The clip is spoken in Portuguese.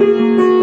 Música